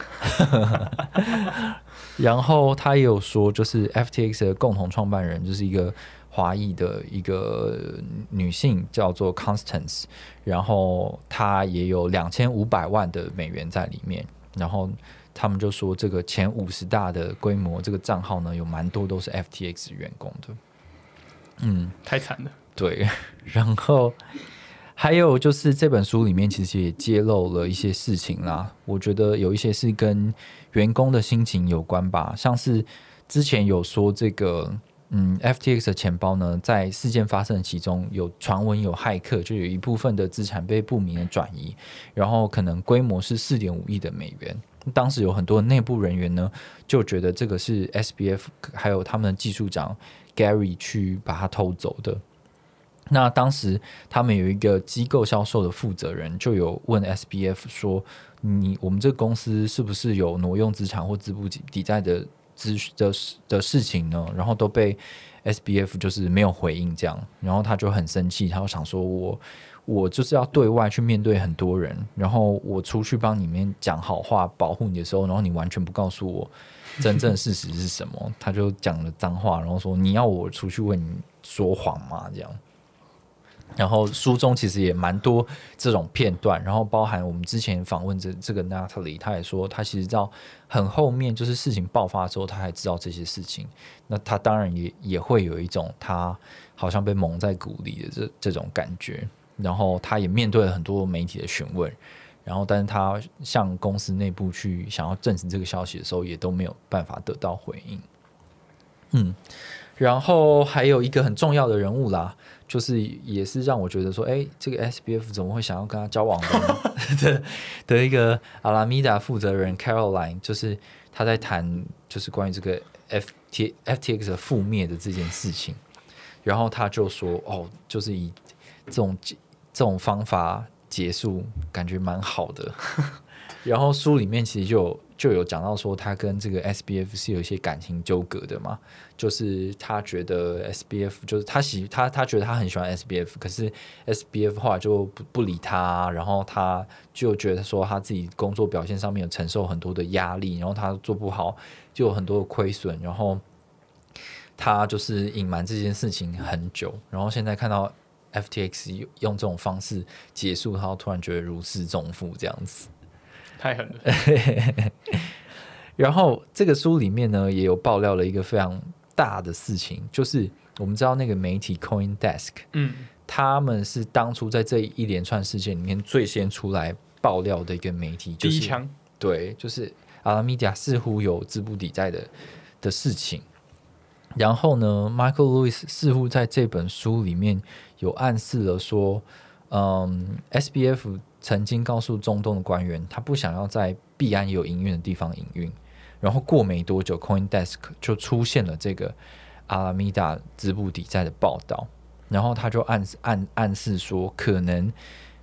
然后他也有说，就是 FTX 的共同创办人就是一个华裔的一个女性，叫做 Constance。然后她也有两千五百万的美元在里面。然后他们就说，这个前五十大的规模这个账号呢，有蛮多都是 FTX 员工的。嗯，太惨了。对，然后。还有就是这本书里面其实也揭露了一些事情啦，我觉得有一些是跟员工的心情有关吧，像是之前有说这个，嗯，FTX 的钱包呢，在事件发生的其中有传闻有骇客，就有一部分的资产被不明的转移，然后可能规模是四点五亿的美元，当时有很多内部人员呢就觉得这个是 SBF 还有他们的技术长 Gary 去把它偷走的。那当时他们有一个机构销售的负责人就有问 SBF 说：“你我们这个公司是不是有挪用资产或资不抵债的资的的事情呢？”然后都被 SBF 就是没有回应这样，然后他就很生气，他就想说：“我我就是要对外去面对很多人，然后我出去帮你们讲好话保护你的时候，然后你完全不告诉我真正事实是什么。”他就讲了脏话，然后说：“你要我出去为你说谎吗？”这样。然后书中其实也蛮多这种片段，然后包含我们之前访问这这个 Natalie，他也说他其实到很后面，就是事情爆发之后，他还知道这些事情。那他当然也也会有一种他好像被蒙在鼓里的这这种感觉。然后他也面对了很多媒体的询问，然后但是他向公司内部去想要证实这个消息的时候，也都没有办法得到回应。嗯，然后还有一个很重要的人物啦。就是也是让我觉得说，哎，这个 S B F 怎么会想要跟他交往的 的一个阿拉米达负责人 Caroline，就是他在谈就是关于这个 F T F T X 的覆灭的这件事情，然后他就说，哦，就是以这种这种方法结束，感觉蛮好的。然后书里面其实就就有讲到说，他跟这个 S B F 是有一些感情纠葛的嘛。就是他觉得 S B F 就是他喜他他觉得他很喜欢 S B F，可是 S B F 后来就不不理他，然后他就觉得说他自己工作表现上面有承受很多的压力，然后他做不好就有很多的亏损，然后他就是隐瞒这件事情很久，然后现在看到 F T X 用这种方式结束，他突然觉得如释重负这样子，太狠了。然后这个书里面呢，也有爆料了一个非常。大的事情就是，我们知道那个媒体 Coin Desk，嗯，他们是当初在这一连串事件里面最先出来爆料的一个媒体，第一枪，对，就是阿拉米亚似乎有资不抵债的的事情。然后呢，Michael Lewis 似乎在这本书里面有暗示了说，嗯，SBF 曾经告诉中东的官员，他不想要在必安有营运的地方营运。然后过没多久，CoinDesk 就出现了这个阿拉米达资不抵债的报道，然后他就暗暗暗示说，可能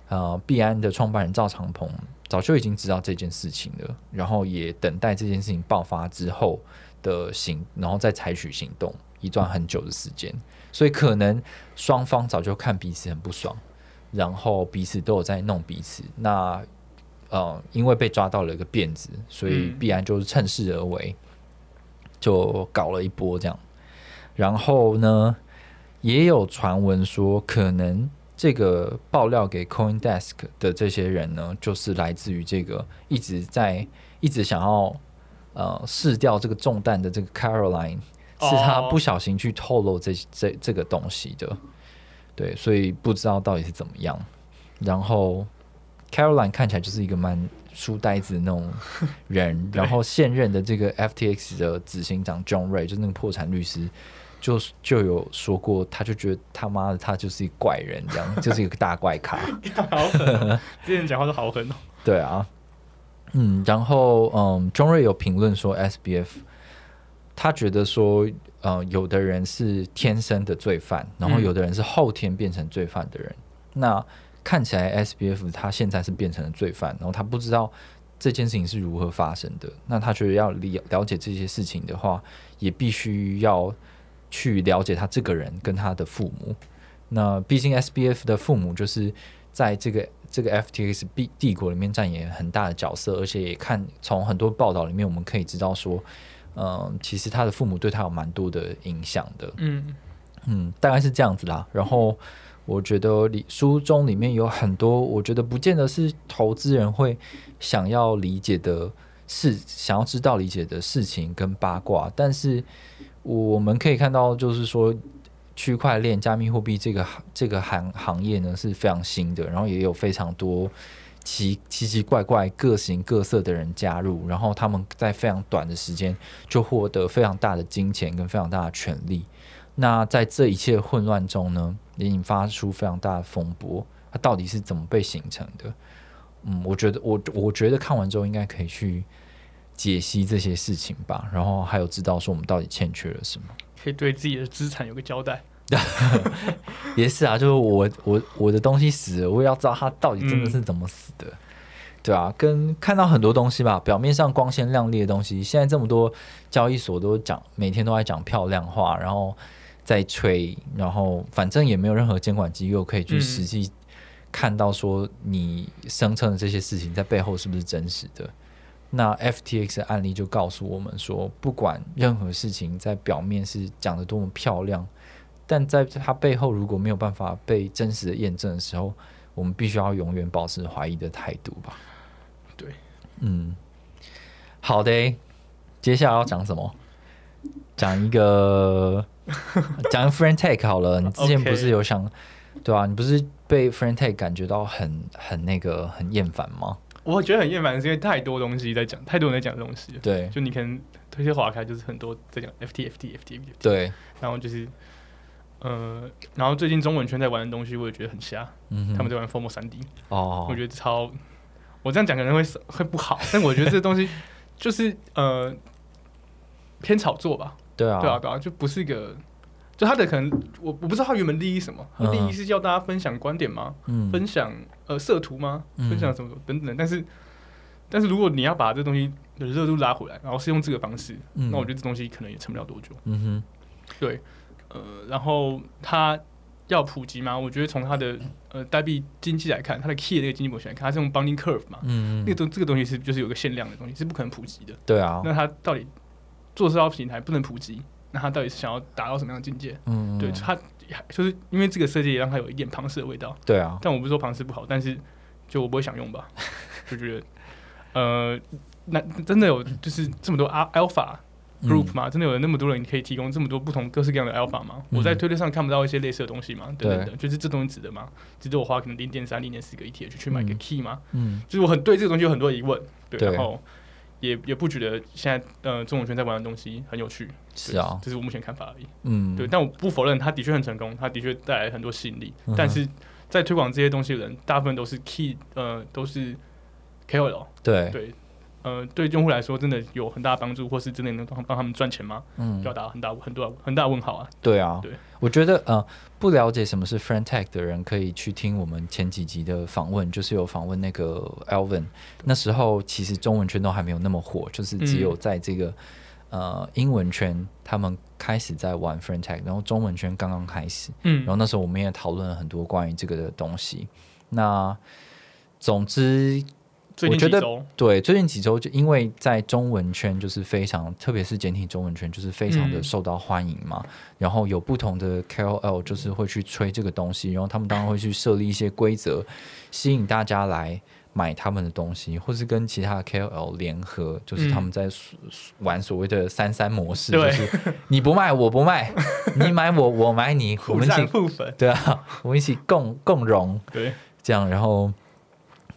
呃币安的创办人赵长鹏早就已经知道这件事情了，然后也等待这件事情爆发之后的行，然后再采取行动，一段很久的时间，所以可能双方早就看彼此很不爽，然后彼此都有在弄彼此，那。呃，因为被抓到了一个辫子，所以必然就是趁势而为，就搞了一波这样。然后呢，也有传闻说，可能这个爆料给 Coin Desk 的这些人呢，就是来自于这个一直在一直想要呃试掉这个重担的这个 Caroline，是他不小心去透露这这这个东西的。对，所以不知道到底是怎么样。然后。Caroline 看起来就是一个蛮书呆子的那种人，然后现任的这个 FTX 的执行长 John Ray 就是那个破产律师，就就有说过，他就觉得他妈的他就是一个怪人，这样就是一个大怪咖。好狠！之前讲话都好狠哦。对啊，嗯，然后嗯，John Ray 有评论说 SBF，他觉得说，呃，有的人是天生的罪犯，然后有的人是后天变成罪犯的人，那。看起来 S B F 他现在是变成了罪犯，然后他不知道这件事情是如何发生的。那他觉得要了了解这些事情的话，也必须要去了解他这个人跟他的父母。那毕竟 S B F 的父母就是在这个这个 FTX 帝帝国里面扮演很大的角色，而且也看从很多报道里面我们可以知道说，嗯、其实他的父母对他有蛮多的影响的。嗯，嗯，大概是这样子啦。然后我觉得里书中里面有很多，我觉得不见得是投资人会想要理解的事，想要知道理解的事情跟八卦，但是我们可以看到，就是说。区块链、加密货币这个行这个行行业呢是非常新的，然后也有非常多奇奇奇怪怪、各形各色的人加入，然后他们在非常短的时间就获得非常大的金钱跟非常大的权利。那在这一切混乱中呢，也引发出非常大的风波。它到底是怎么被形成的？嗯，我觉得我我觉得看完之后应该可以去解析这些事情吧，然后还有知道说我们到底欠缺了什么。可以对自己的资产有个交代。也是啊，就是我我我的东西死了，我也要知道它到底真的是怎么死的，对啊，跟看到很多东西吧，表面上光鲜亮丽的东西，现在这么多交易所都讲，每天都在讲漂亮话，然后在吹，然后反正也没有任何监管机构可以去实际看到说你声称的这些事情在背后是不是真实的。那 FTX 的案例就告诉我们说，不管任何事情在表面是讲的多么漂亮，但在它背后如果没有办法被真实的验证的时候，我们必须要永远保持怀疑的态度吧。对，嗯，好的，接下来要讲什么？讲一个讲 Friend Take 好了。你之前不是有想对啊？你不是被 Friend Take 感觉到很很那个很厌烦吗？我觉得很厌烦，是因为太多东西在讲，太多人在讲这东西。对。就你可能推些划开，就是很多在讲 FT FT FT FT，对，然后就是呃，然后最近中文圈在玩的东西，我也觉得很瞎。嗯哼，他们在玩 Formo 三 D，哦，我觉得超，我这样讲可能会会不好，但我觉得这东西就是呃偏炒作吧。对啊，对啊，对啊，就不是一个，就他的可能我我不知道他原本利益什么，他利益是叫大家分享观点吗？嗯，分享呃色图吗？嗯分享什么等等，但是但是如果你要把这东西的热度拉回来，然后是用这个方式，嗯那我觉得这东西可能也撑不了多久。嗯哼，对，呃，然后他要普及吗？我觉得从它的呃代币经济来看，它的 key 的这个经济模型来看，它是用 bounding curve 嘛，嗯那个东这个东西是就是有个限量的东西，是不可能普及的。对啊，那它到底做社交平台不能普及，那他到底是想要达到什么样的境界？嗯，对，他就是因为这个设计也让他有一点庞氏的味道。对啊，但我不是说庞氏不好，但是就我不会想用吧，就觉得呃，那真的有就是这么多 al- alpha 嗯 group 吗？真的有那么多人可以提供这么多不同各式各样的 alpha 吗？嗯我在推特上看不到一些类似的东西吗？等等对，就是这东西值得吗？值得我花可能零点三、零点四个 ETH 去买个嗯 key 吗？嗯就是我很对这个东西有很多疑问，对，对然后也也不觉得现在呃中文圈在玩的东西很有趣，是啊，这是我目前看法而已。嗯，对，但我不否认他的确很成功，他的确带来很多吸引力。嗯但是在推广这些东西的人，大部分都是 key，呃，都是 KOL。对，对，呃，对用户来说真的有很大的帮助，或是真的能帮帮他们赚钱吗？嗯就要打很大很多很大问号啊。对啊，对我觉得呃，不了解什么是 Friend Tech 的人，可以去听我们前几集的访问，就是有访问那个 Alvin。那时候其实中文圈都还没有那么火，就是只有在这个、呃英文圈，他们开始在玩 Friend Tech，然后中文圈刚刚开始。嗯然后那时候我们也讨论了很多关于这个的东西。那总之，最我觉得近几周，对，最近几周就因为在中文圈就是非常，特别是简体中文圈就是非常的嗯。受到欢迎嘛。然后有不同的 KOL 就是会去吹这个东西，然后他们当然会去设立一些规则，吸引大家来买他们的东西，或是跟其他的 KOL 联合，就是他们在玩所谓的三三模式，就是你不卖我不卖，你买我我买你，我们一起互粉，对啊，我们一起共共荣。对，这样，然后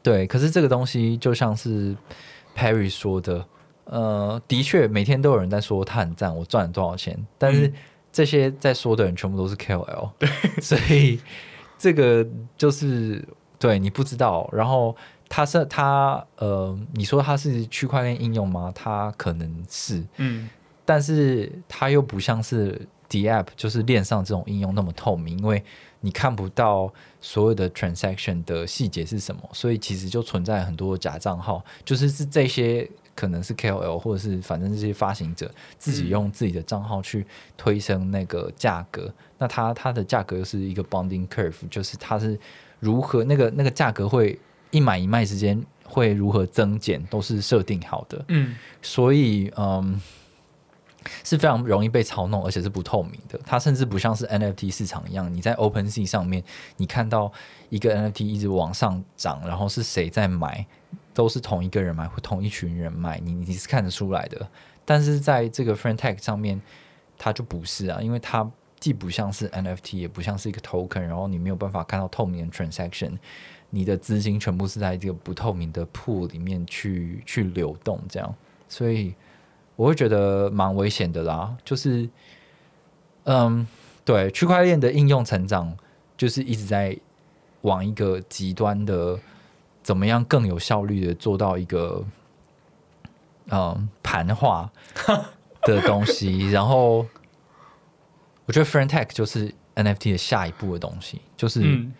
对，可是这个东西就像是 Perry 说的，呃，的确每天都有人在说他很赞，我赚了多少钱，但是嗯这些在说的人全部都是 KOL，对，所以这个就是对你不知道，然后。他是他呃，你说他是区块链应用吗？他可能是，嗯，但是他又不像是 D App，就是链上这种应用那么透明，因为你看不到所有的 transaction 的细节是什么，所以其实就存在很多假账号，就是是这些可能是 KOL 或者是反正这些发行者自己用自己的账号去推升那个价格，那它它的价格又是一个 bounding curve，就是它是如何那个那个价格会一买一卖之间会如何增减，都是设定好的。嗯所以嗯，是非常容易被操弄，而且是不透明的。它甚至不像是 NFT 市场一样，你在 OpenSea 上面，你看到一个 NFT 一直往上涨，然后是谁在买，都是同一个人买或同一群人买，你你是看得出来的。但是在这个 f r i e n d Tag 上面，它就不是啊，因为它既不像是 NFT，也不像是一个 token，然后你没有办法看到透明的 transaction，你的资金全部是在这个不透明的 pool 里面去去流动，这样，所以我会觉得蛮危险的啦。就是，嗯，对，区块链的应用成长就是一直在往一个极端的，怎么样更有效率的做到一个，嗯，盘化的东西，然后。我觉得 f r i e n d Tech 就是 NFT 的下一步的东西，就是、嗯，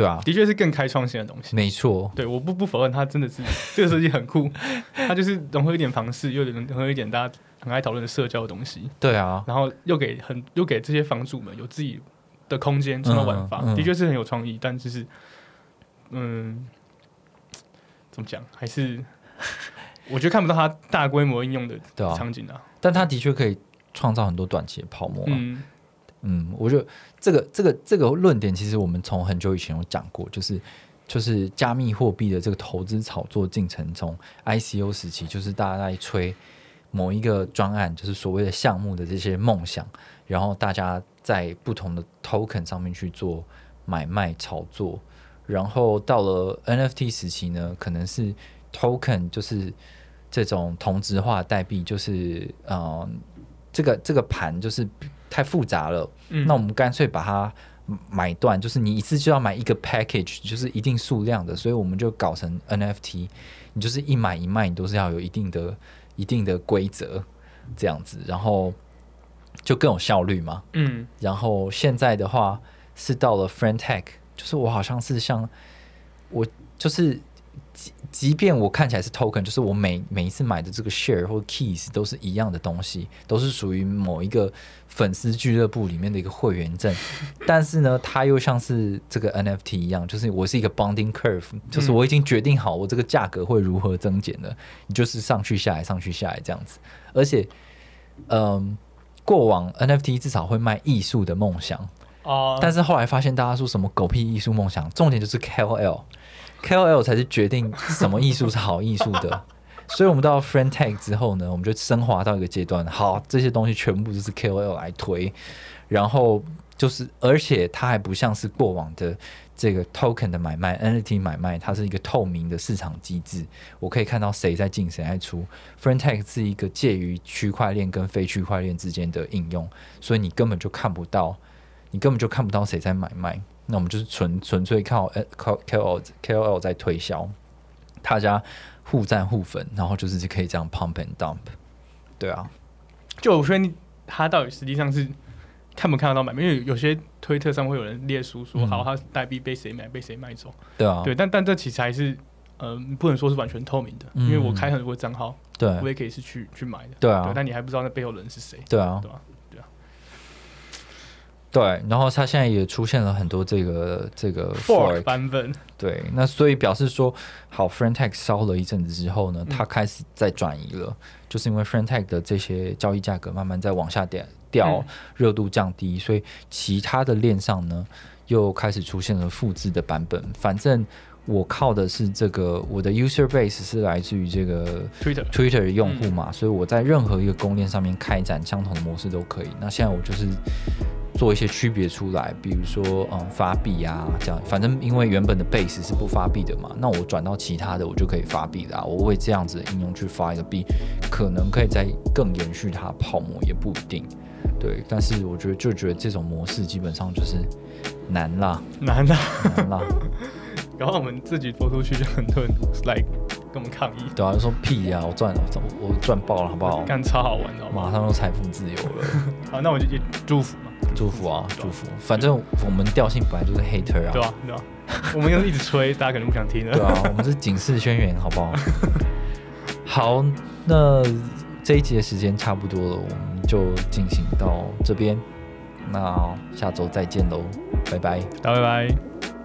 对啊，的确是更开创性的东西。没错，对，我不不否认它真的是 这个设计很酷，它就是融合一点房事，又融合一点大家很爱讨论的社交的东西，对啊，然后又给很又给这些房主们有自己的空间创造玩法，嗯嗯的确是很有创意，但就是嗯，怎么讲，还是我觉得看不到它大规模应用的场景啊。但它的确可以创造很多短期的泡沫、啊。嗯。嗯，我觉得这个这个这个论点，其实我们从很久以前有讲过，就是就是加密货币的这个投资炒作进程中，ICO 时期就是大家在吹某一个专案，就是所谓的项目的这些梦想，然后大家在不同的 token 上面去做买卖炒作，然后到了 NFT 时期呢，可能是 token 就是这种同质化代币，就是呃这个这个盘就是太复杂了。嗯那我们干脆把它买断，就是你一次就要买一个 package，就是一定数量的，所以我们就搞成 NFT，你就是一买一卖，你都是要有一定的一定的规则这样子，然后就更有效率嘛。嗯然后现在的话是到了 Friend Tech，就是我好像是像我就是即即便我看起来是 token，就是我每每一次买的这个 share 或 keys 都是一样的东西，都是属于某一个粉丝俱乐部里面的一个会员证，但是呢，它又像是这个 NFT 一样，就是我是一个 bonding curve，就是我已经决定好我这个价格会如何增减了，你就是上去下来上去下来这样子，而且，嗯。过往 NFT 至少会卖艺术的梦想，哦，但是后来发现大家说什么狗屁艺术梦想，重点就是 KOL，KOL 才是决定什么艺术是好艺术的。所以我们到 Friend Tag 之后呢，我们就升华到一个阶段，好，这些东西全部都是 KOL 来推，然后就是，而且它还不像是过往的这个 token 的买卖、NFT 买卖，它是一个透明的市场机制，我可以看到谁在进谁在出。Friend Tag 是一个介于区块链跟非区块链之间的应用，所以你根本就看不到，你根本就看不到谁在买卖。那我们就是纯纯粹靠呃靠 KOL KOL 在推销，大家互赞互粉，然后就是可以这样 pump and dump。对啊，就我说你他到底实际上是看不看得到买卖？因为有些推特上会有人列出说，嗯好，他代币被谁买，被谁买走。对啊，对，但但这其实还是，呃，不能说是完全透明的，嗯因为我开很多账号，我也可以是去去买的。对啊对，但你还不知道那背后的人是谁，对啊对，吧？对。然后它现在也出现了很多这个这个 fork 版本，对，那所以表示说，好 f r i e n d Tag 烧了一阵子之后呢，嗯它开始在转移了，就是因为 f r i e n d Tag 的这些交易价格慢慢在往下掉热度降低，所以其他的链上呢又开始出现了复制的版本。反正我靠的是这个，我的 user base 是来自于这个 Twitter，Twitter 的用户嗯嘛，所以我在任何一个公链上面开展相同的模式都可以。那现在我就是做一些区别出来，比如说嗯发币啊这样，反正因为原本的 base 是不发币的嘛，那我转到其他的我就可以发币啦。我为这样子的应用去发一个币，可能可以再更延续它泡沫，也不一定。对，但是我觉得就觉得这种模式基本上就是难啦，难啦。难啦，然后我们自己播出去，就很多人来跟我们抗议，对啊，就说屁呀、我赚我我赚爆了，好不好？干超好玩的？马上就财富自由了。好，那我就也祝福嘛，祝福啊，祝福！反正我们调性本来就是 hater 啊，对啊？对啊？我们要一直吹，大家可能不想听了。对啊，我们是警示宣言，好不好？好，那这一集的时间差不多了，我们就进行到这边，那下周再见喽，拜拜。大拜拜。